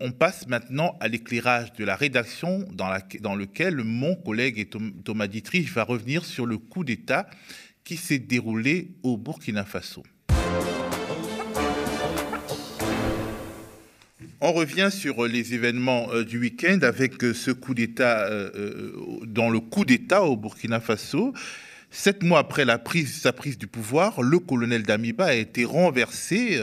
on passe maintenant à l'éclairage de la rédaction dans, dans lequel mon collègue Thomas Dietrich va revenir sur le coup d'État qui s'est déroulé au Burkina Faso. On revient sur les événements euh, du week-end avec euh, ce coup d'État, euh, dans le coup d'État au Burkina Faso. Sept mois après sa prise du pouvoir, le colonel Damiba a été renversé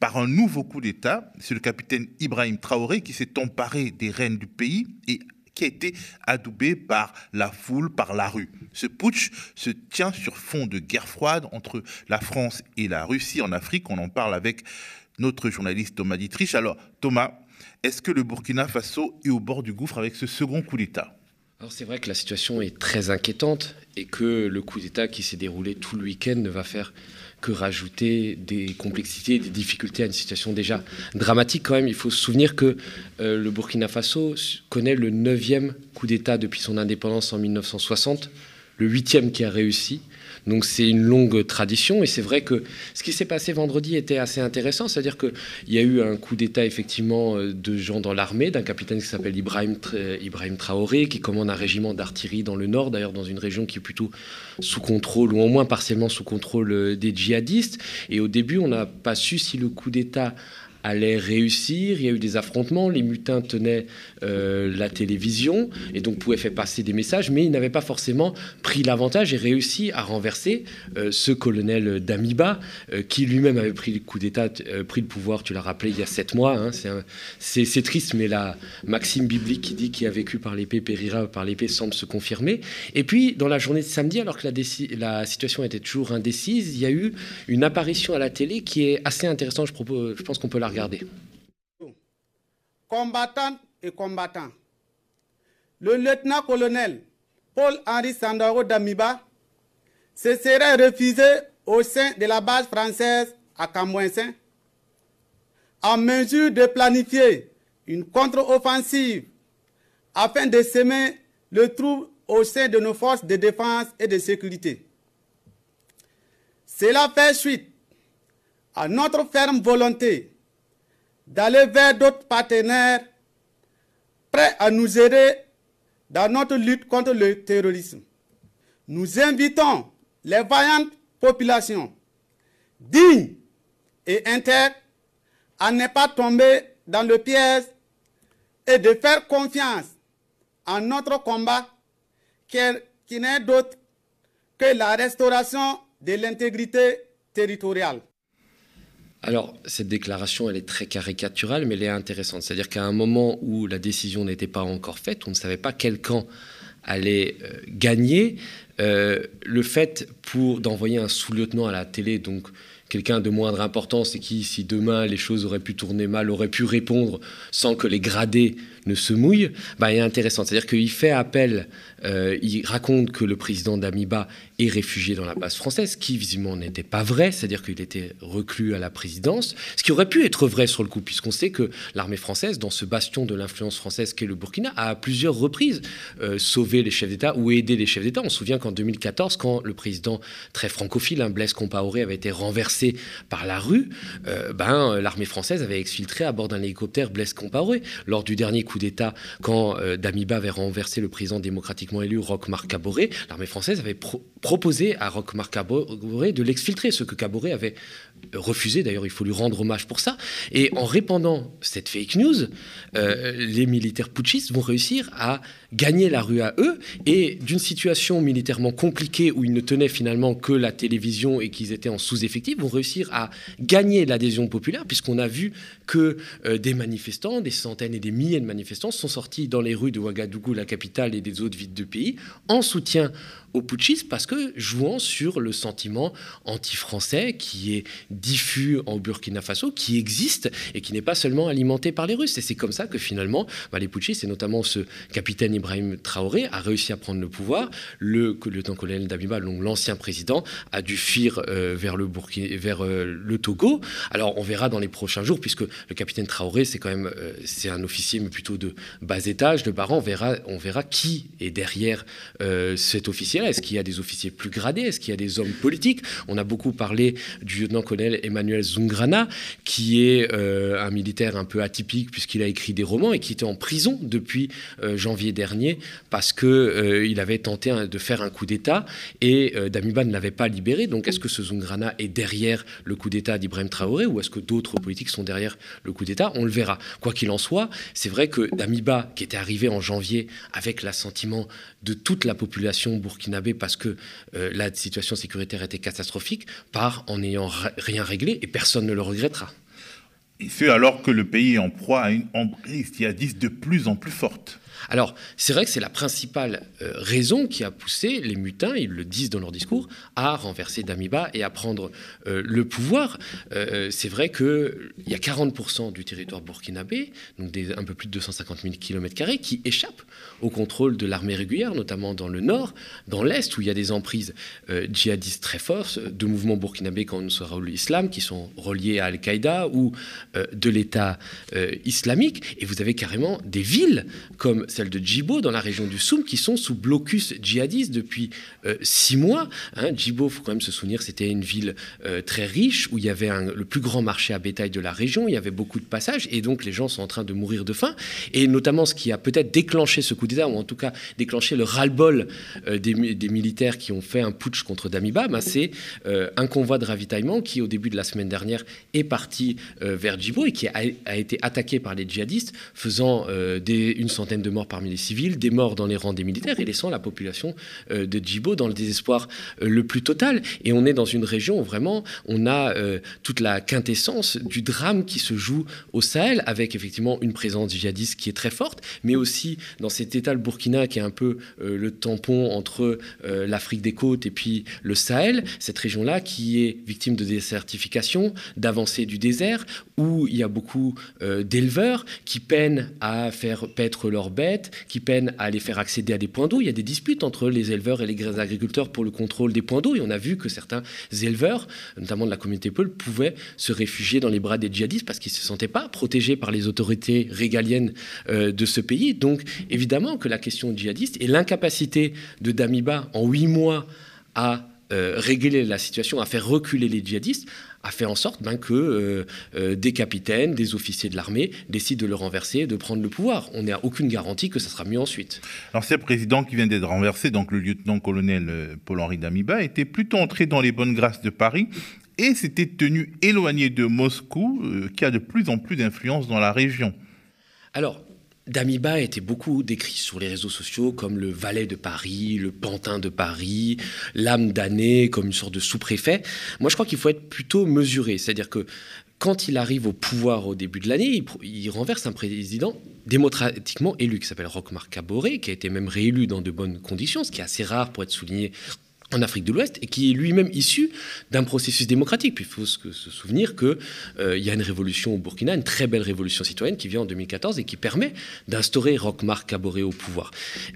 par un nouveau coup d'État. C'est le capitaine Ibrahim Traoré qui s'est emparé des rênes du pays et qui a été adoubé par la foule, par la rue. Ce putsch se tient sur fond de guerre froide entre la France et la Russie en Afrique. On en parle avec notre journaliste Thomas Dietrich. Alors, Thomas, est-ce que le Burkina Faso est au bord du gouffre avec ce second coup d'État? Alors c'est vrai que la situation est très inquiétante et que le coup d'État qui s'est déroulé tout le week-end ne va faire que rajouter des complexités, des difficultés à une situation déjà dramatique quand même. Il faut se souvenir que euh, le Burkina Faso connaît le neuvième coup d'État depuis son indépendance en 1960, le huitième qui a réussi. Donc c'est une longue tradition et c'est vrai que ce qui s'est passé vendredi était assez intéressant, c'est-à-dire qu'il y a eu un coup d'État effectivement euh, de gens dans l'armée, d'un capitaine qui s'appelle Ibrahim, Ibrahim Traoré, qui commande un régiment d'artillerie dans le nord, d'ailleurs dans une région qui est plutôt sous contrôle ou au moins partiellement sous contrôle euh, des djihadistes. Et au début, on n'a pas su si le coup d'État allait réussir. Il y a eu des affrontements. Les mutins tenaient euh, la télévision et donc pouvaient faire passer des messages, mais ils n'avaient pas forcément pris l'avantage et réussi à renverser euh, ce colonel Damiba euh, qui lui-même avait pris le coup d'État, pris le pouvoir, tu l'as rappelé, il y a sept mois. Hein. c'est triste, mais la maxime biblique qui dit qu'il a vécu par l'épée périra par l'épée semble se confirmer. Et puis, dans la journée de samedi, alors que la, la, situation était toujours indécise, il y a eu une apparition à la télé qui est assez intéressante. Je, propose, je pense qu'on peut la Combattantes et combattants, le lieutenant-colonel Paul-Henri Sandaro d'Amiba se serait refusé au sein de la base française à Camouinsin en mesure de planifier une contre-offensive afin de semer le trouble au sein de nos forces de défense et de sécurité. Cela fait suite à notre ferme volonté d'aller vers d'autres partenaires prêts à nous aider dans notre lutte contre le terrorisme. Nous invitons les vaillantes populations dignes et intègres à ne pas tomber dans le piège et de faire confiance en notre combat qui n'est d'autre que la restauration de l'intégrité territoriale. Alors, cette déclaration, elle est très caricaturale, mais elle est intéressante. C'est-à-dire qu'à un moment où la décision n'était pas encore faite, on ne savait pas quel camp allait euh, gagner. Euh, le fait d'envoyer un sous-lieutenant à la télé, donc quelqu'un de moindre importance et qui, si demain les choses auraient pu tourner mal, aurait pu répondre sans que les gradés ne se mouillent, bah, est intéressant. C'est-à-dire qu'il fait appel, euh, il raconte que le président d'Amiba est réfugié dans la base française, qui visiblement n'était pas vrai, c'est-à-dire qu'il était reclus à la présidence, ce qui aurait pu être vrai sur le coup, puisqu'on sait que l'armée française, dans ce bastion de l'influence française qu'est le Burkina, a à plusieurs reprises euh, sauvé les chefs d'État ou aidé les chefs d'État. On se souvient qu'en 2014, quand le président très francophile, un Blaise Compaoré, avait été renversé par la rue, euh, ben, l'armée française avait exfiltré à bord d'un hélicoptère Blaise Compaoré. Lors du dernier coup d'État, quand euh, Damiba avait renversé le président démocratiquement élu Roch-Marc Caboret, l'armée française avait proposé à Roch-Marc Caboret de l'exfiltrer, ce que Caboret avait refusé. D'ailleurs, il faut lui rendre hommage pour ça. Et en répandant cette fake news, euh, les militaires putschistes vont réussir à gagner la rue à eux. Et d'une situation militairement compliquée où ils ne tenaient finalement que la télévision et qu'ils étaient en sous-effectif, vont réussir à gagner l'adhésion populaire, puisqu'on a vu que euh, des manifestants, des centaines et des milliers de manifestants, sont sortis dans les rues de Ouagadougou, la capitale, et des autres villes du pays, en soutien aux putschistes parce que jouant sur le sentiment anti-français qui est diffus en Burkina Faso, qui existe et qui n'est pas seulement alimenté par les Russes. Et c'est comme ça que finalement, bah, les putschistes, et notamment ce capitaine Ibrahim Traoré, a réussi à prendre le pouvoir. Le lieutenant-colonel Dabiba, l'ancien président, a dû fuir euh, vers, euh, le Togo. Alors on verra dans les prochains jours, puisque le capitaine Traoré, c'est quand même euh, un officier, mais plutôt de bas étage, de baran. On verra, on verra qui est derrière cet officier est-ce qu'il y a des officiers plus gradés? Est-ce qu'il y a des hommes politiques? On a beaucoup parlé du lieutenant colonel Emmanuel Zungrana, qui est un militaire un peu atypique puisqu'il a écrit des romans et qui était en prison depuis janvier dernier parce qu'il avait tenté de faire un coup d'État et Damiba ne l'avait pas libéré. Donc est-ce que ce Zungrana est derrière le coup d'État d'Ibrahim Traoré ou est-ce que d'autres politiques sont derrière le coup d'État? On le verra. Quoi qu'il en soit, c'est vrai que Damiba, qui était arrivé en janvier avec l'assentiment de toute la population burkinabé parce que euh, la situation sécuritaire était catastrophique, part en n'ayant rien réglé et personne ne le regrettera. Et ce, alors que le pays est en proie à une emprise djihadiste de plus en plus forte. Alors, c'est vrai que c'est la principale euh, raison qui a poussé les mutins, ils le disent dans leur discours, à renverser Damiba et à prendre euh, le pouvoir. Euh, c'est vrai qu'il y a 40% du territoire burkinabé, donc un peu plus de 250 000 km, qui échappent au contrôle de l'armée régulière, notamment dans le nord, dans l'est, où il y a des emprises djihadistes très fortes, de mouvements burkinabés comme l'islam, qui sont reliés à Al-Qaïda ou de l'État islamique. Et vous avez carrément des villes comme celle de Djibo, dans la région du Soum, qui sont sous blocus djihadiste depuis euh, six mois. Hein, Djibo, il faut quand même se souvenir, c'était une ville euh, très riche, où il y avait le plus grand marché à bétail de la région, il y avait beaucoup de passages, et donc les gens sont en train de mourir de faim. Et notamment, ce qui a peut-être déclenché ce coup d'État, ou en tout cas déclenché le ras-le-bol euh, des, militaires qui ont fait un putsch contre Damiba, ben, c'est un convoi de ravitaillement qui, au début de la semaine dernière, est parti vers Djibo et qui a, été attaqué par les djihadistes, faisant une centaine de morts parmi les civils, des morts dans les rangs des militaires et laissant la population euh, de Djibo dans le désespoir euh, le plus total. Et on est dans une région où vraiment on a euh, toute la quintessence du drame qui se joue au Sahel, avec effectivement une présence djihadiste qui est très forte, mais aussi dans cet état, le Burkina, qui est un peu le tampon entre l'Afrique des côtes et puis le Sahel, cette région-là qui est victime de désertification, d'avancée du désert, où il y a beaucoup d'éleveurs qui peinent à faire paître leurs bêtes qui peinent à les faire accéder à des points d'eau. Il y a des disputes entre les éleveurs et les agriculteurs pour le contrôle des points d'eau. Et on a vu que certains éleveurs, notamment de la communauté Peul, pouvaient se réfugier dans les bras des djihadistes parce qu'ils ne se sentaient pas protégés par les autorités régaliennes euh, de ce pays. Donc évidemment que la question djihadiste et l'incapacité de Damiba en huit mois à euh, régler la situation, à faire reculer les djihadistes, a fait en sorte ben, que euh, euh, des capitaines, des officiers de l'armée décident de le renverser, de prendre le pouvoir. On n'a aucune garantie que ça sera mieux ensuite. L'ancien président qui vient d'être renversé, donc le lieutenant-colonel euh, Paul-Henri Damiba, était plutôt entré dans les bonnes grâces de Paris et s'était tenu éloigné de Moscou, qui a de plus en plus d'influence dans la région. Alors, Damiba a été beaucoup décrit sur les réseaux sociaux comme le valet de Paris, le pantin de Paris, l'âme damnée, comme une sorte de sous-préfet. Moi, je crois qu'il faut être plutôt mesuré. C'est-à-dire que quand il arrive au pouvoir au début de l'année, il, renverse un président démocratiquement élu qui s'appelle Roch-Marc Caboret, qui a été même réélu dans de bonnes conditions, ce qui est assez rare pour être souligné en Afrique de l'Ouest et qui est lui-même issu d'un processus démocratique. Puis il faut se souvenir qu'il euh, y a une révolution au Burkina, une très belle révolution citoyenne qui vient en 2014 et qui permet d'instaurer Roch-Marc Kaboré au pouvoir.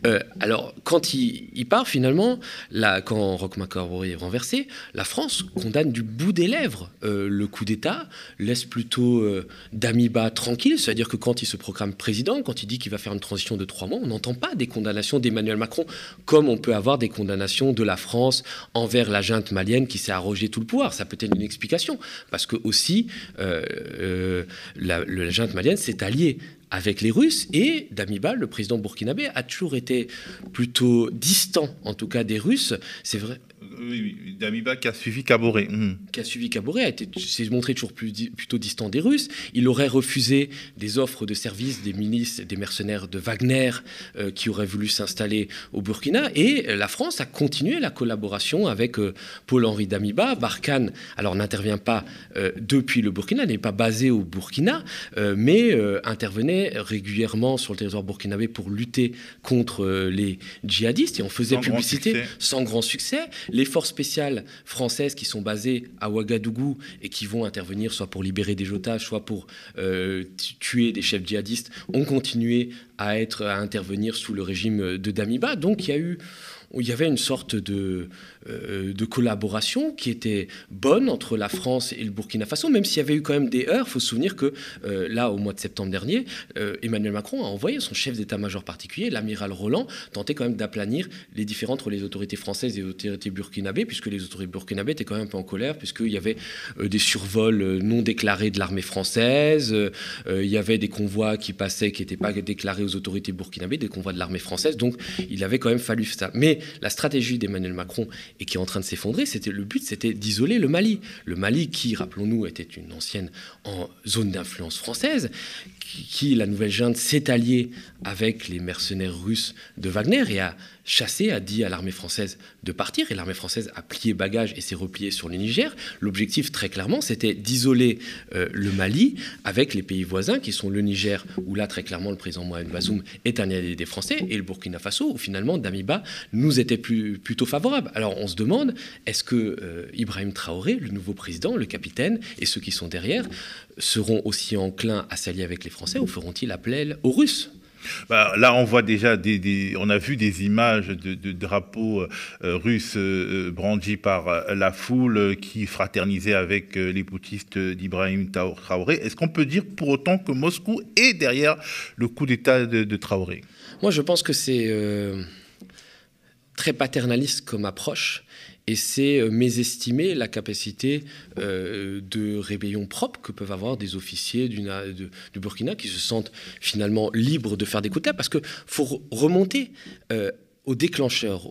Euh, alors, quand il, part, finalement, là, quand Roch-Marc Kaboré est renversé, la France condamne du bout des lèvres euh, le coup d'État, laisse plutôt Damiba tranquille, c'est-à-dire que quand il se proclame président, quand il dit qu'il va faire une transition de trois mois, on n'entend pas des condamnations d'Emmanuel Macron comme on peut avoir des condamnations de la France envers la junte malienne qui s'est arrogé tout le pouvoir. Ça peut être une explication, parce que aussi euh, euh, la, la junte malienne s'est alliée avec les Russes et Damiba, le président burkinabé, a toujours été plutôt distant, en tout cas des Russes. C'est vrai. Oui, oui, Damiba qui a suivi Caboret. Hmm. Qui a suivi Caboret, s'est montré toujours plus, plutôt distant des Russes. Il aurait refusé des offres de services des milices, des mercenaires de Wagner euh, qui auraient voulu s'installer au Burkina. Et la France a continué la collaboration avec euh, Paul-Henri Damiba. Barkhane, alors n'intervient pas euh, depuis le Burkina, n'est pas basé au Burkina, mais intervenait régulièrement sur le territoire burkinabé pour lutter contre les djihadistes. Et on faisait publicité sans grand succès. Les forces spéciales françaises qui sont basées à Ouagadougou et qui vont intervenir soit pour libérer des otages, soit pour euh, tuer des chefs djihadistes, ont continué à, être, à intervenir sous le régime de Damiba. Donc il y a eu il y avait une sorte de, de collaboration qui était bonne entre la France et le Burkina Faso, même s'il y avait eu quand même des heurts. Il faut se souvenir que euh, là, au mois de septembre dernier, euh, Emmanuel Macron a envoyé son chef d'état-major particulier, l'amiral Roland, tenter quand même d'aplanir les différends entre les autorités françaises et les autorités burkinabées, puisque les autorités burkinabées étaient quand même un peu en colère, puisqu'il y avait des survols non déclarés de l'armée française, il y avait des convois qui passaient qui n'étaient pas déclarés aux autorités burkinabées, des convois de l'armée française. Donc, il avait quand même fallu ça. Mais la stratégie d'Emmanuel Macron et qui est en train de s'effondrer, c'était le but, c'était d'isoler le Mali. Le Mali, qui, rappelons-nous, était une ancienne en zone d'influence française, qui, la nouvelle junte, s'est alliée avec les mercenaires russes de Wagner et a chassé, a dit à l'armée française de partir, et l'armée française a plié bagage et s'est repliée sur le Niger. L'objectif, très clairement, c'était d'isoler euh, le Mali avec les pays voisins, qui sont le Niger, où là, très clairement, le président Mohamed Bazoum est un allié des Français, et le Burkina Faso, où finalement, Damiba nous était plutôt favorable. Alors, on se demande, est-ce que euh, Ibrahim Traoré, le nouveau président, le capitaine, et ceux qui sont derrière, seront aussi enclins à s'allier avec les Français, ou feront-ils appel aux Russes? Bah, là, on voit déjà des, on a vu des images de, drapeaux euh, russes euh, brandis par euh, la foule qui fraternisaient avec les boutistes d'Ibrahim Traoré. Est-ce qu'on peut dire pour autant que Moscou est derrière le coup d'État de, Traoré? Moi, je pense que c'est très paternaliste comme approche et c'est euh, mésestimer la capacité euh, de rébellion propre que peuvent avoir des officiers du, Burkina qui se sentent finalement libres de faire des coups de parce qu'il faut remonter euh, au déclencheur,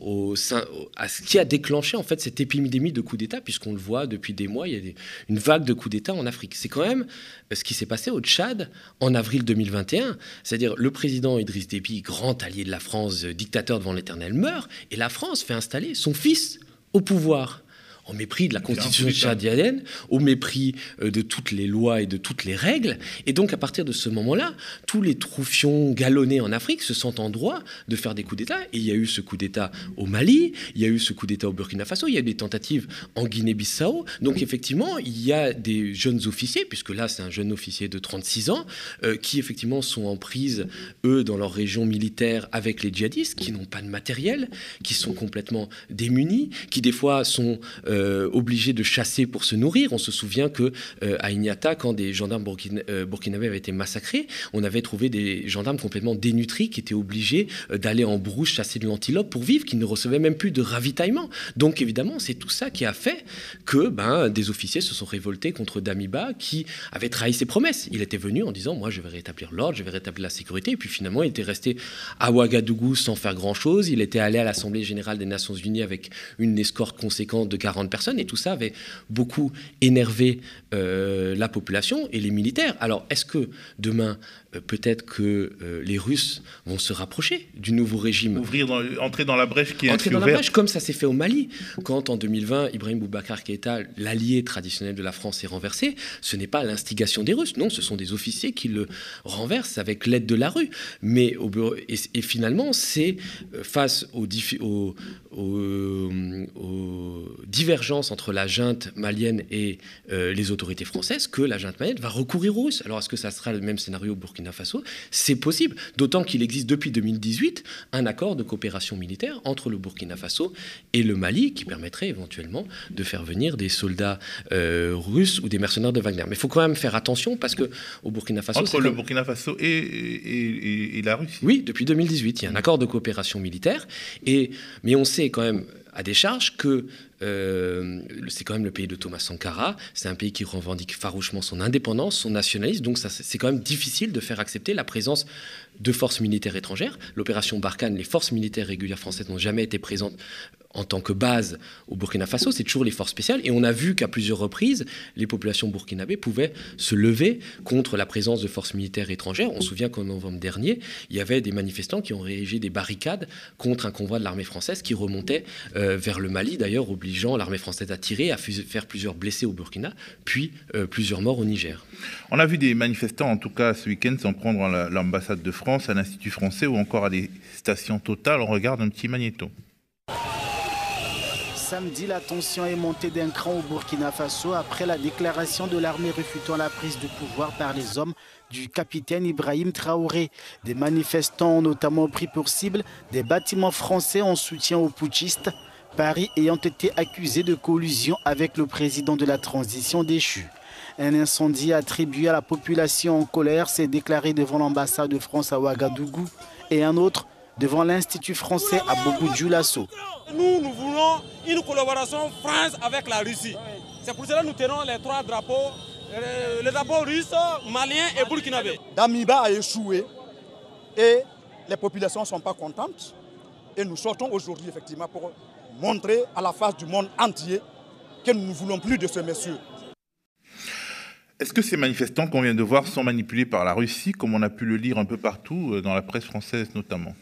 à ce qui a déclenché en fait cette épidémie de coups d'État, puisqu'on le voit depuis des mois, il y a une vague de coups d'État en Afrique. C'est quand même ce qui s'est passé au Tchad en avril 2021, c'est-à-dire le président Idriss Déby, grand allié de la France, dictateur devant l'éternel, meurt, et la France fait installer son fils au pouvoir au mépris de la constitution tchadienne, au mépris euh, de toutes les lois et de toutes les règles. Et donc, à partir de ce moment-là, tous les troufions galonnés en Afrique se sentent en droit de faire des coups d'État. Et il y a eu ce coup d'État au Mali, il y a eu ce coup d'État au Burkina Faso, il y a eu des tentatives en Guinée-Bissau. Donc, effectivement, il y a des jeunes officiers, puisque là, c'est un jeune officier de 36 ans, euh, qui, effectivement, sont en prise, eux, dans leur région militaire avec les djihadistes, qui n'ont pas de matériel, qui sont complètement démunis, qui, des fois, sont... Euh, euh, obligés de chasser pour se nourrir. On se souvient que euh, à quand des gendarmes euh, burkinabés avaient été massacrés, on avait trouvé des gendarmes complètement dénutris qui étaient obligés d'aller en brousse chasser de l'antilope pour vivre, qui ne recevaient même plus de ravitaillement. Donc évidemment, c'est tout ça qui a fait que ben, des officiers se sont révoltés contre Damiba, qui avait trahi ses promesses. Il était venu en disant moi je vais rétablir l'ordre, je vais rétablir la sécurité, et puis finalement il était resté à Ouagadougou sans faire grand chose. Il était allé à l'Assemblée générale des Nations Unies avec une escorte conséquente de 40 personnes, et tout ça avait beaucoup énervé euh, la population et les militaires. Alors, est-ce que demain, peut-être que euh, les Russes vont se rapprocher du nouveau régime Ouvrir entrer dans la brèche qui est Entrer dans la brèche, comme ça s'est fait au Mali. Quand, en 2020, Ibrahim Boubacar Keïta, l'allié traditionnel de la France, est renversé, ce n'est pas l'instigation des Russes, non, ce sont des officiers qui le renversent avec l'aide de la rue. Mais, et, finalement, c'est face aux, aux, aux, divergences entre la junte malienne et euh, les autorités françaises que la junte malienne va recourir aux Russes. Alors est-ce que ça sera le même scénario au Burkina Faso C'est possible, d'autant qu'il existe depuis 2018 un accord de coopération militaire entre le Burkina Faso et le Mali qui permettrait éventuellement de faire venir des soldats euh, russes ou des mercenaires de Wagner. Mais il faut quand même faire attention parce que au Burkina Faso... Entre le Burkina Faso et, et, la Russie Oui, depuis 2018, il y a un accord de coopération militaire. Et, mais on sait quand même à des charges que euh, c'est quand même le pays de Thomas Sankara, c'est un pays qui revendique farouchement son indépendance, son nationalisme, donc c'est quand même difficile de faire accepter la présence de forces militaires étrangères. L'opération Barkhane, les forces militaires régulières françaises n'ont jamais été présentes en tant que base au Burkina Faso, c'est toujours les forces spéciales. Et on a vu qu'à plusieurs reprises, les populations burkinabées pouvaient se lever contre la présence de forces militaires étrangères. On se souvient qu'en novembre dernier, il y avait des manifestants qui ont réagi des barricades contre un convoi de l'armée française qui remontait euh, vers le Mali, d'ailleurs obligeant l'armée française à tirer, à faire plusieurs blessés au Burkina, puis euh, plusieurs morts au Niger. On a vu des manifestants, en tout cas ce week-end, s'en prendre à l'ambassade de France, à l'Institut français ou encore à des stations totales. On regarde un petit magnéto. Samedi, la tension est montée d'un cran au Burkina Faso après la déclaration de l'armée refutant la prise de pouvoir par les hommes du capitaine Ibrahim Traoré. Des manifestants ont notamment pris pour cible des bâtiments français en soutien aux putschistes, Paris ayant été accusé de collusion avec le président de la transition déchu. Un incendie attribué à la population en colère s'est déclaré devant l'ambassade de France à Ouagadougou et un autre devant l'Institut français à Bobo-Dioulasso. Nous, nous voulons une collaboration France avec la Russie. C'est pour cela que nous tenons les trois drapeaux, euh, les drapeaux russes, maliens et burkinabés. Damiba a échoué et les populations ne sont pas contentes. Et nous sortons aujourd'hui effectivement pour montrer à la face du monde entier que nous ne voulons plus de ce monsieur. Est-ce que ces manifestants qu'on vient de voir sont manipulés par la Russie, comme on a pu le lire un peu partout, euh, dans la presse française notamment?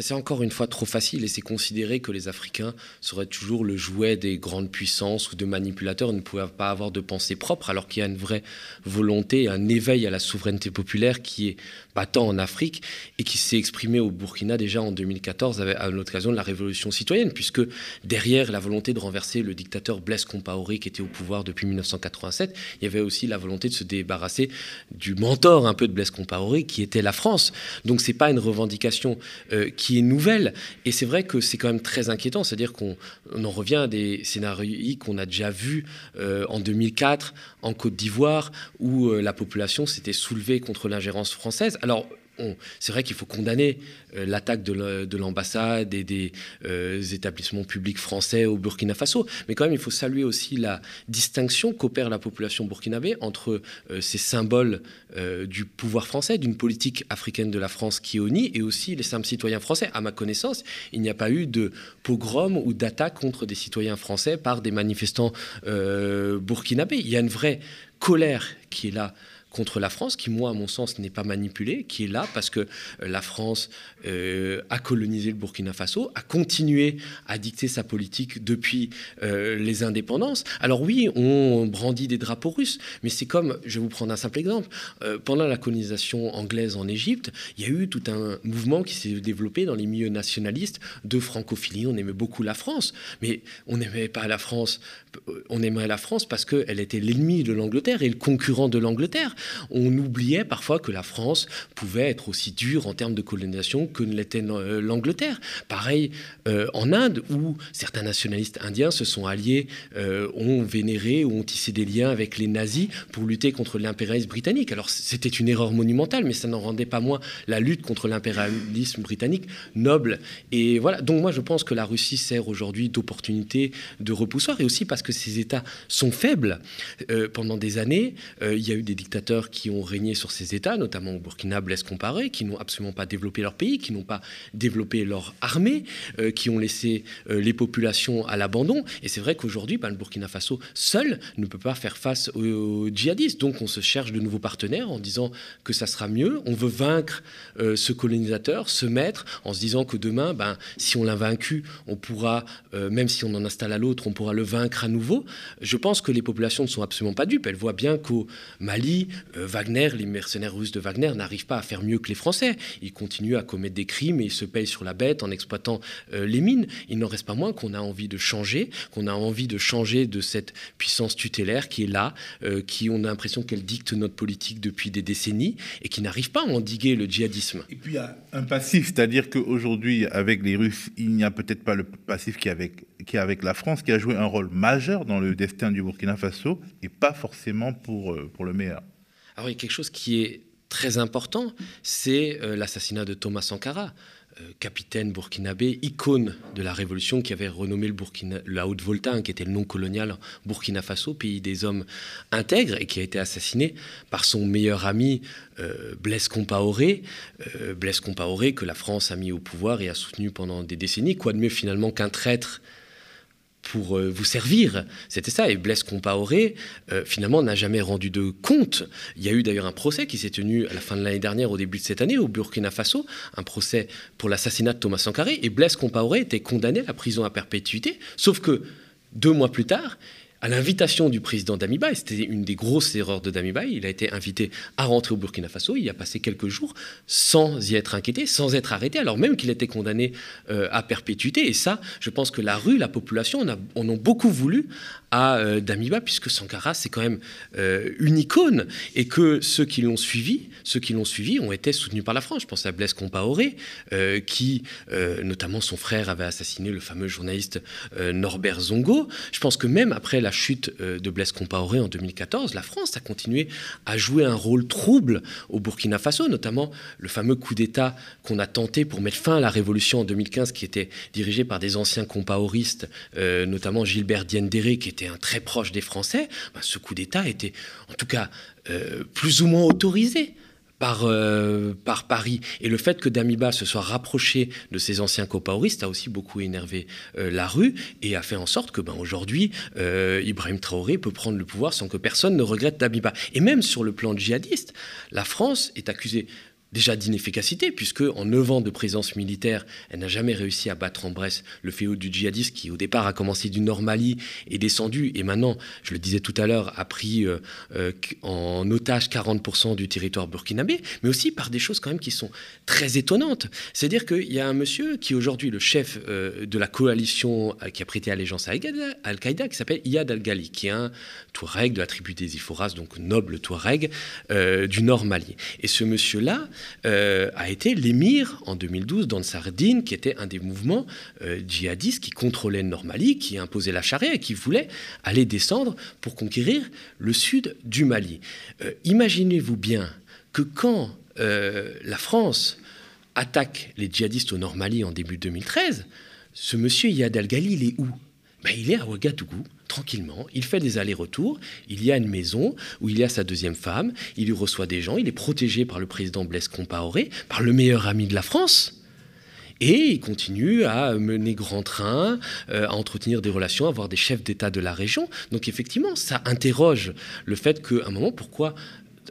C'est encore une fois trop facile et c'est considérer que les Africains seraient toujours le jouet des grandes puissances ou de manipulateurs, ne pouvaient pas avoir de pensée propre, alors qu'il y a une vraie volonté, un éveil à la souveraineté populaire qui est battant en Afrique et qui s'est exprimé au Burkina déjà en 2014 à l'occasion de la révolution citoyenne, puisque derrière la volonté de renverser le dictateur Blaise Compaoré qui était au pouvoir depuis 1987, il y avait aussi la volonté de se débarrasser du mentor un peu de Blaise Compaoré qui était la France. Donc c'est pas une revendication euh, qui est nouvelle. Et c'est vrai que c'est quand même très inquiétant, c'est-à-dire qu'on en revient à des scénarios qu'on a déjà vus euh, en 2004 en Côte d'Ivoire, où euh, la population s'était soulevée contre l'ingérence française. Alors, c'est vrai qu'il faut condamner euh, l'attaque de l'ambassade et des euh, établissements publics français au Burkina Faso, mais quand même il faut saluer aussi la distinction qu'opère la population burkinabé entre euh, ces symboles du pouvoir français, d'une politique africaine de la France qui est et aussi les simples citoyens français. À ma connaissance, il n'y a pas eu de pogrom ou d'attaque contre des citoyens français par des manifestants burkinabés. Il y a une vraie colère qui est là contre la France, qui, moi, à mon sens, n'est pas manipulée, qui est là parce que euh, la France euh, a colonisé le Burkina Faso, a continué à dicter sa politique depuis euh, les indépendances. Alors oui, on brandit des drapeaux russes, mais c'est comme, je vais vous prendre un simple exemple, pendant la colonisation anglaise en Égypte, il y a eu tout un mouvement qui s'est développé dans les milieux nationalistes de francophilie. On aimait beaucoup la France, mais on n'aimait pas la France, on aimerait la France parce qu'elle était l'ennemi de l'Angleterre et le concurrent de l'Angleterre on oubliait parfois que la France pouvait être aussi dure en termes de colonisation que ne l'était euh, l'Angleterre. Pareil euh, en Inde, où certains nationalistes indiens se sont alliés, euh, ont vénéré ou ont tissé des liens avec les nazis pour lutter contre l'impérialisme britannique. Alors c'était une erreur monumentale, mais ça n'en rendait pas moins la lutte contre l'impérialisme britannique noble. Et voilà, donc moi je pense que la Russie sert aujourd'hui d'opportunité de repoussoir, et aussi parce que ces États sont faibles. pendant des années, il y a eu des dictateurs qui ont régné sur ces États, notamment au Burkina, Blaise Comparé, qui n'ont absolument pas développé leur pays, qui n'ont pas développé leur armée, euh, qui ont laissé euh, les populations à l'abandon. Et c'est vrai qu'aujourd'hui, ben, le Burkina Faso seul ne peut pas faire face aux, djihadistes. Donc on se cherche de nouveaux partenaires en disant que ça sera mieux. On veut vaincre euh, ce colonisateur, ce maître, en se disant que demain, ben, si on l'a vaincu, on pourra, même si on en installe à l'autre, on pourra le vaincre à nouveau. Je pense que les populations ne sont absolument pas dupes. Elles voient bien qu'au Mali, Wagner, les mercenaires russes de Wagner n'arrivent pas à faire mieux que les Français. Ils continuent à commettre des crimes et ils se payent sur la bête en exploitant euh, les mines. Il n'en reste pas moins qu'on a envie de changer, qu'on a envie de changer de cette puissance tutélaire qui est là, euh, qui on a l'impression qu'elle dicte notre politique depuis des décennies et qui n'arrive pas à endiguer le djihadisme. Et puis il y a un passif, c'est-à-dire qu'aujourd'hui, avec les Russes, il n'y a peut-être pas le passif qui est, avec, qui avec la France, qui a joué un rôle majeur dans le destin du Burkina Faso et pas forcément pour, pour le meilleur. Alors il y a quelque chose qui est très important, c'est euh, l'assassinat de Thomas Sankara, euh, capitaine burkinabé, icône de la révolution qui avait renommé le Burkina, la Haute-Volta, qui était le nom colonial Burkina Faso, pays des hommes intègres, et qui a été assassiné par son meilleur ami euh, Blaise Compaoré. Blaise Compaoré que la France a mis au pouvoir et a soutenu pendant des décennies. Quoi de mieux finalement qu'un traître pour euh, vous servir. C'était ça. Et Blaise Compaoré, euh, finalement, n'a jamais rendu de compte. Il y a eu d'ailleurs un procès qui s'est tenu à la fin de l'année dernière, au début de cette année, au Burkina Faso, un procès pour l'assassinat de Thomas Sankara. Et Blaise Compaoré était condamné à la prison à perpétuité, sauf que deux mois plus tard, à l'invitation du président Damiba, et c'était une des grosses erreurs de Damiba, il a été invité à rentrer au Burkina Faso, il y a passé quelques jours sans y être inquiété, sans être arrêté, alors même qu'il était condamné euh, à perpétuité. Et ça, je pense que la rue, la population en, a, ont beaucoup voulu à euh, Damiba, puisque Sankara, c'est quand même euh, une icône, et que ceux qui l'ont suivi, ceux qui l'ont suivi ont été soutenus par la France. Je pense à Blaise Compaoré, qui, notamment son frère, avait assassiné le fameux journaliste Norbert Zongo. Je pense que même après la chute euh, de Blaise Compaoré en 2014, la France a continué à jouer un rôle trouble au Burkina Faso, notamment le fameux coup d'État qu'on a tenté pour mettre fin à la révolution en 2015, qui était dirigé par des anciens compaoristes, euh, notamment Gilbert Diendéré, qui était un très proche des Français. Ben, ce coup d'État était, en tout cas, euh, plus ou moins autorisé par, euh, par Paris. Et le fait que Damiba se soit rapproché de ses anciens copaoristes a aussi beaucoup énervé euh, la rue et a fait en sorte que ben, aujourd'hui, Ibrahim Traoré peut prendre le pouvoir sans que personne ne regrette Damiba. Et même sur le plan djihadiste, la France est accusée déjà d'inefficacité, puisque en 9 ans de présence militaire, elle n'a jamais réussi à battre en Bresse le fléau du djihadisme qui au départ a commencé du Nord-Mali, est descendu et maintenant, je le disais tout à l'heure, a pris euh, euh, en otage 40% du territoire burkinabé, mais aussi par des choses quand même qui sont très étonnantes. C'est-à-dire qu'il y a un monsieur qui est aujourd'hui le chef euh, de la coalition qui a prêté allégeance à Al-Qaïda, qui s'appelle Iyad al-Ghali, qui est un Touareg de la tribu des Iforas, donc noble Touareg du Nord-Mali. Et ce monsieur-là, euh, a été l'émir en 2012 dans Sardine, qui était un des mouvements euh, djihadistes qui contrôlait le Nord-Mali, qui imposait la charia et qui voulait aller descendre pour conquérir le sud du Mali. Euh, imaginez-vous bien que quand la France attaque les djihadistes au Nord-Mali en début 2013, ce monsieur Yad al-Ghali, il est où? Ben, Il est à Ouagadougou tranquillement, il fait des allers-retours, il y a une maison où il y a sa deuxième femme, il y reçoit des gens, il est protégé par le président Blaise Compaoré, par le meilleur ami de la France. Et il continue à mener grand train, euh, à entretenir des relations, à avoir des chefs d'État de la région. Donc effectivement, ça interroge le fait qu'à un moment, pourquoi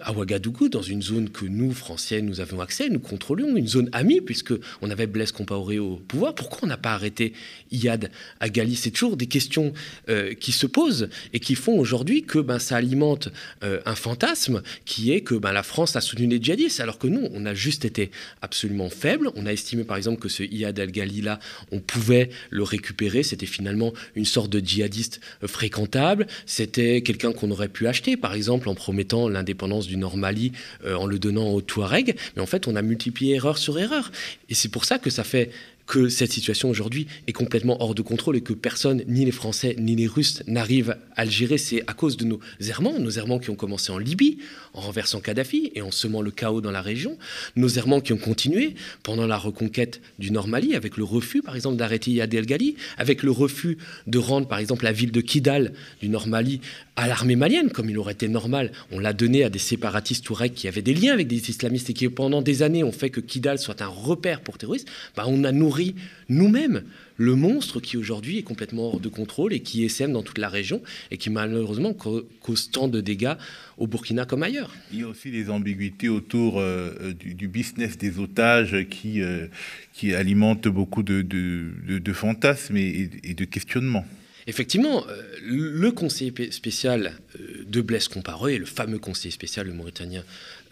à Ouagadougou, dans une zone que nous, Français, nous avons accès, nous contrôlions, une zone amie, puisque on avait Blaise Compaoré au pouvoir. Pourquoi on n'a pas arrêté Iyad Agali C'est toujours des questions euh, qui se posent et qui font aujourd'hui que ben, ça alimente euh, un fantasme qui est que ben, la France a soutenu les djihadistes, alors que nous, on a juste été absolument faible. On a estimé, par exemple, que ce Iyad al-Ghali-là, on pouvait le récupérer. C'était finalement une sorte de djihadiste euh, fréquentable. C'était quelqu'un qu'on aurait pu acheter, par exemple, en promettant l'indépendance du Nord-Mali euh, en le donnant aux Touaregs. Mais en fait, on a multiplié erreur sur erreur. Et c'est pour ça que ça fait que cette situation aujourd'hui est complètement hors de contrôle et que personne, ni les Français, ni les Russes, n'arrivent à le gérer. C'est à cause de nos errements, nos errements qui ont commencé en Libye, en renversant Kadhafi et en semant le chaos dans la région, nos errements qui ont continué pendant la reconquête du Nord-Mali, avec le refus, par exemple, d'arrêter Yad el-Ghali, avec le refus de rendre, par exemple, la ville de Kidal du Nord-Mali à l'armée malienne, comme il aurait été normal. On l'a donné à des séparatistes touaregs qui avaient des liens avec des islamistes et qui, pendant des années, ont fait que Kidal soit un repère pour terroristes. Bah, on a nourri nous-mêmes le monstre qui aujourd'hui est complètement hors de contrôle et qui essaime dans toute la région et qui malheureusement cause tant de dégâts au Burkina comme ailleurs. Il y a aussi des ambiguïtés autour euh, du, business des otages qui, euh, qui alimentent beaucoup de, fantasmes et de questionnements. Effectivement, euh, le conseiller spécial euh, de Blaise Compaoré, le fameux conseiller spécial, mauritanien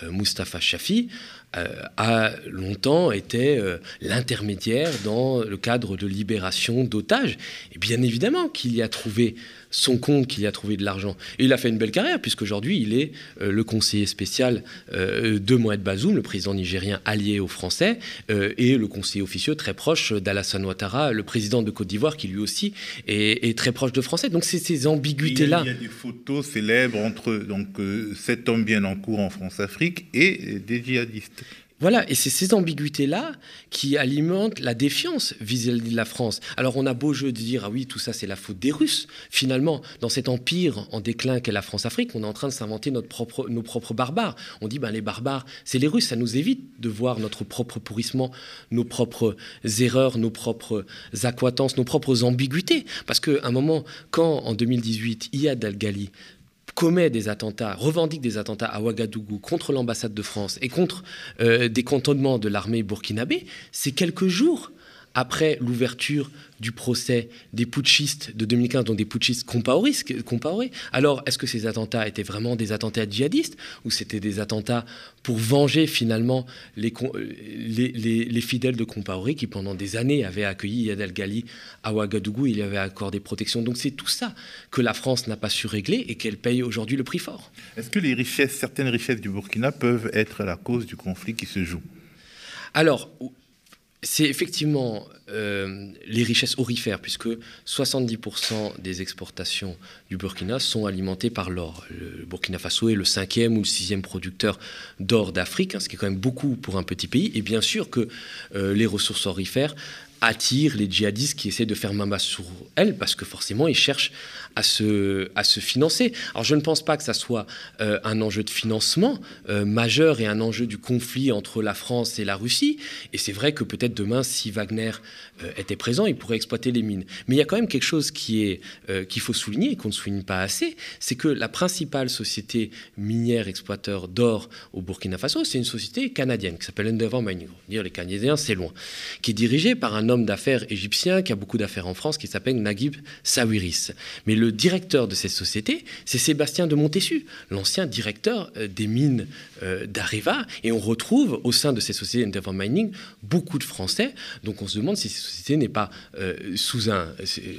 Mustapha Shafi, a longtemps été l'intermédiaire dans le cadre de libération d'otages. Et bien évidemment qu'il y a trouvé son compte qu'il y a trouvé de l'argent. Et il a fait une belle carrière, puisqu'aujourd'hui, il est euh, le conseiller spécial euh, de Mohamed Bazoum, le président nigérien allié aux Français, euh, et le conseiller officieux très proche d'Alassane Ouattara, le président de Côte d'Ivoire, qui lui aussi est, très proche de Français. Donc c'est ces ambiguïtés-là. Il, y a des photos célèbres entre donc, cet homme bien en cours en France-Afrique et des djihadistes. Voilà, et c'est ces ambiguïtés-là qui alimentent la défiance vis-à-vis de la France. Alors on a beau jeu de dire, ah oui, tout ça c'est la faute des Russes. Finalement, dans cet empire en déclin qu'est la France-Afrique, on est en train de s'inventer nos propres barbares. On dit, ben les barbares, c'est les Russes, ça nous évite de voir notre propre pourrissement, nos propres erreurs, nos propres accoitances, nos propres ambiguïtés. Parce qu'à un moment, quand en 2018, Iyad al-Ghali commet des attentats, revendique des attentats à Ouagadougou contre l'ambassade de France et contre euh, des cantonnements de l'armée burkinabé, c'est quelques jours après l'ouverture du procès des putschistes de 2015, dont des putschistes Compaoré. Alors, est-ce que ces attentats étaient vraiment des attentats djihadistes ou c'était des attentats pour venger finalement les, les, fidèles de Compaoré qui, pendant des années, avaient accueilli Yad el-Ghali à Ouagadougou, il y avait accordé protection. Donc c'est tout ça que la France n'a pas su régler et qu'elle paye aujourd'hui le prix fort. Est-ce que les richesses, certaines richesses du Burkina peuvent être la cause du conflit qui se joue? Alors, c'est effectivement euh, les richesses orifères, puisque 70% des exportations du Burkina sont alimentées par l'or. Le Burkina Faso est le cinquième ou le sixième producteur d'or d'Afrique, hein, ce qui est quand même beaucoup pour un petit pays. Et bien sûr que euh, les ressources orifères attirent les djihadistes qui essaient de faire main sur elles, parce que forcément, ils cherchent à se, à se financer. Alors je ne pense pas que ça soit euh, un enjeu de financement euh, majeur et un enjeu du conflit entre la France et la Russie. Et c'est vrai que peut-être demain, si Wagner euh, était présent, il pourrait exploiter les mines. Mais il y a quand même quelque chose qui est qu'il faut souligner et qu'on ne souligne pas assez, c'est que la principale société minière exploiteur d'or au Burkina Faso, c'est une société canadienne qui s'appelle Endeavour Mining. Dire les Canadiens, c'est loin. Qui est dirigée par un homme d'affaires égyptien qui a beaucoup d'affaires en France, qui s'appelle Naguib Sawiris. Mais le directeur de cette société, c'est Sébastien de Montessu, l'ancien directeur euh, des mines euh, d'Areva. Et on retrouve au sein de cette société Endeavour Mining beaucoup de Français. Donc on se demande si cette société n'est pas euh, sous un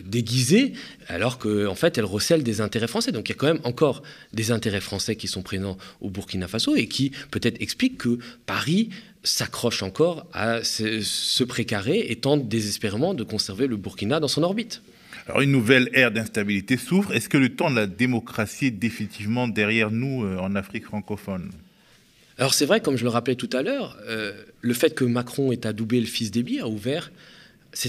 déguisée, alors qu'en en fait elle recèle des intérêts français. Donc il y a quand même encore des intérêts français qui sont présents au Burkina Faso et qui peut-être expliquent que Paris s'accroche encore à ce, ce précaré et tente désespérément de conserver le Burkina dans son orbite. Alors une nouvelle ère d'instabilité s'ouvre. Est-ce que le temps de la démocratie est définitivement derrière nous euh, en Afrique francophone? Alors c'est vrai, comme je le rappelais tout à l'heure, euh, le fait que Macron ait adoubé le fils d'Ébi a ouvert,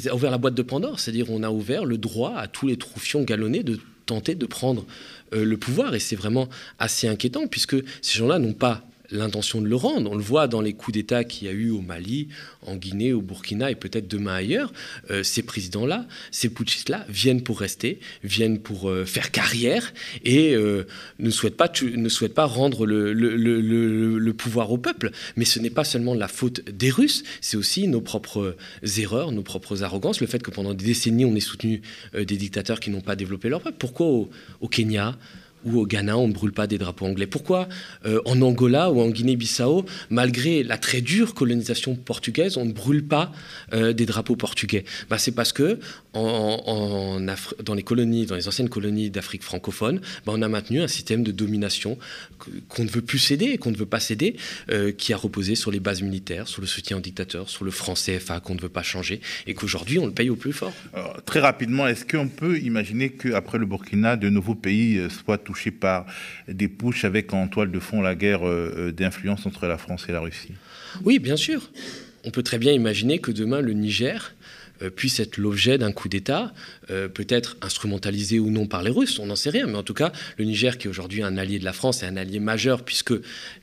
a ouvert la boîte de Pandore, c'est-à-dire on a ouvert le droit à tous les troufions galonnés de tenter de prendre euh, le pouvoir. Et c'est vraiment assez inquiétant, puisque ces gens-là n'ont pas l'intention de le rendre. On le voit dans les coups d'État qu'il y a eu au Mali, en Guinée, au Burkina et peut-être demain ailleurs. Euh, ces présidents-là, ces putschistes-là viennent pour rester, viennent pour euh, faire carrière et euh, ne, souhaitent pas, ne souhaitent pas rendre le, le, pouvoir au peuple. Mais ce n'est pas seulement la faute des Russes, c'est aussi nos propres erreurs, nos propres arrogances, le fait que pendant des décennies, on ait soutenu des dictateurs qui n'ont pas développé leur peuple. Pourquoi au Kenya ou au Ghana, on ne brûle pas des drapeaux anglais. Pourquoi euh, en Angola ou en Guinée-Bissau, malgré la très dure colonisation portugaise, on ne brûle pas euh, des drapeaux portugais? Bah, C'est parce que en, dans les colonies, dans les anciennes colonies d'Afrique francophone, bah, on a maintenu un système de domination qu'on ne veut plus céder, qu'on ne veut pas céder, euh, qui a reposé sur les bases militaires, sur le soutien aux dictateurs, sur le franc CFA qu'on ne veut pas changer, et qu'aujourd'hui on le paye au plus fort. très rapidement, est-ce qu'on peut imaginer qu'après le Burkina, de nouveaux pays soient touché par des pushs avec en toile de fond la guerre euh, euh, d'influence entre la France et la Russie? Oui, bien sûr. On peut très bien imaginer que demain le Niger euh, puisse être l'objet d'un coup d'État, peut-être instrumentalisé ou non par les Russes, on n'en sait rien, mais en tout cas, le Niger, qui est aujourd'hui un allié de la France, est un allié majeur, puisque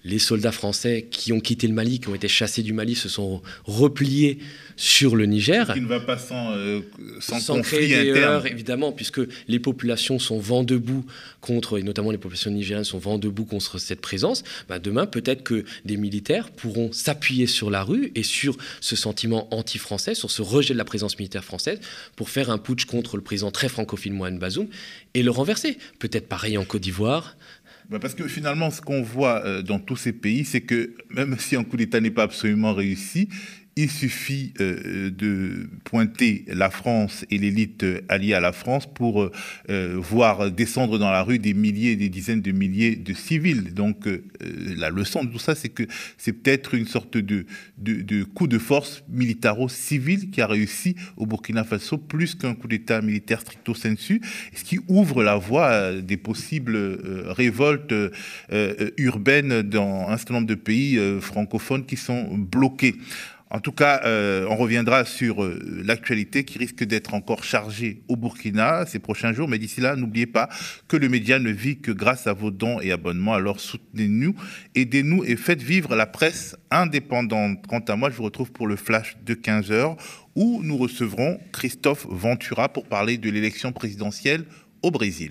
les soldats français qui ont quitté le Mali, qui ont été chassés du Mali, se sont repliés sur le Niger. Qui ne va pas sans, euh, sans, sans conflit créer évidemment, puisque les populations sont vent debout contre, et notamment les populations nigériennes sont vent debout contre cette présence. Bah, demain, peut-être que des militaires pourront s'appuyer sur la rue et sur ce sentiment anti-français, sur ce rejet de la présence militaire française, pour faire un putsch contre le président très francophile Mohamed Bazoum et le renverser. Peut-être pareil en Côte d'Ivoire, bah, parce que finalement, ce qu'on voit euh, dans tous ces pays, c'est que même si un coup d'État n'est pas absolument réussi, il suffit euh, de pointer la France et l'élite alliée à la France pour euh, voir descendre dans la rue des milliers, des dizaines de milliers de civils. Donc euh, la leçon de tout ça, c'est que c'est peut-être une sorte de, de, coup de force militaro-civil qui a réussi au Burkina Faso plus qu'un coup d'État militaire stricto sensu, ce qui ouvre la voie à des possibles révoltes urbaines dans un certain nombre de pays francophones qui sont bloqués. En tout cas, euh, on reviendra sur euh, l'actualité qui risque d'être encore chargée au Burkina ces prochains jours. Mais d'ici là, n'oubliez pas que le média ne vit que grâce à vos dons et abonnements. Alors soutenez-nous, aidez-nous et faites vivre la presse indépendante. Quant à moi, je vous retrouve pour le flash de 15 heures où nous recevrons Christophe Ventura pour parler de l'élection présidentielle au Brésil.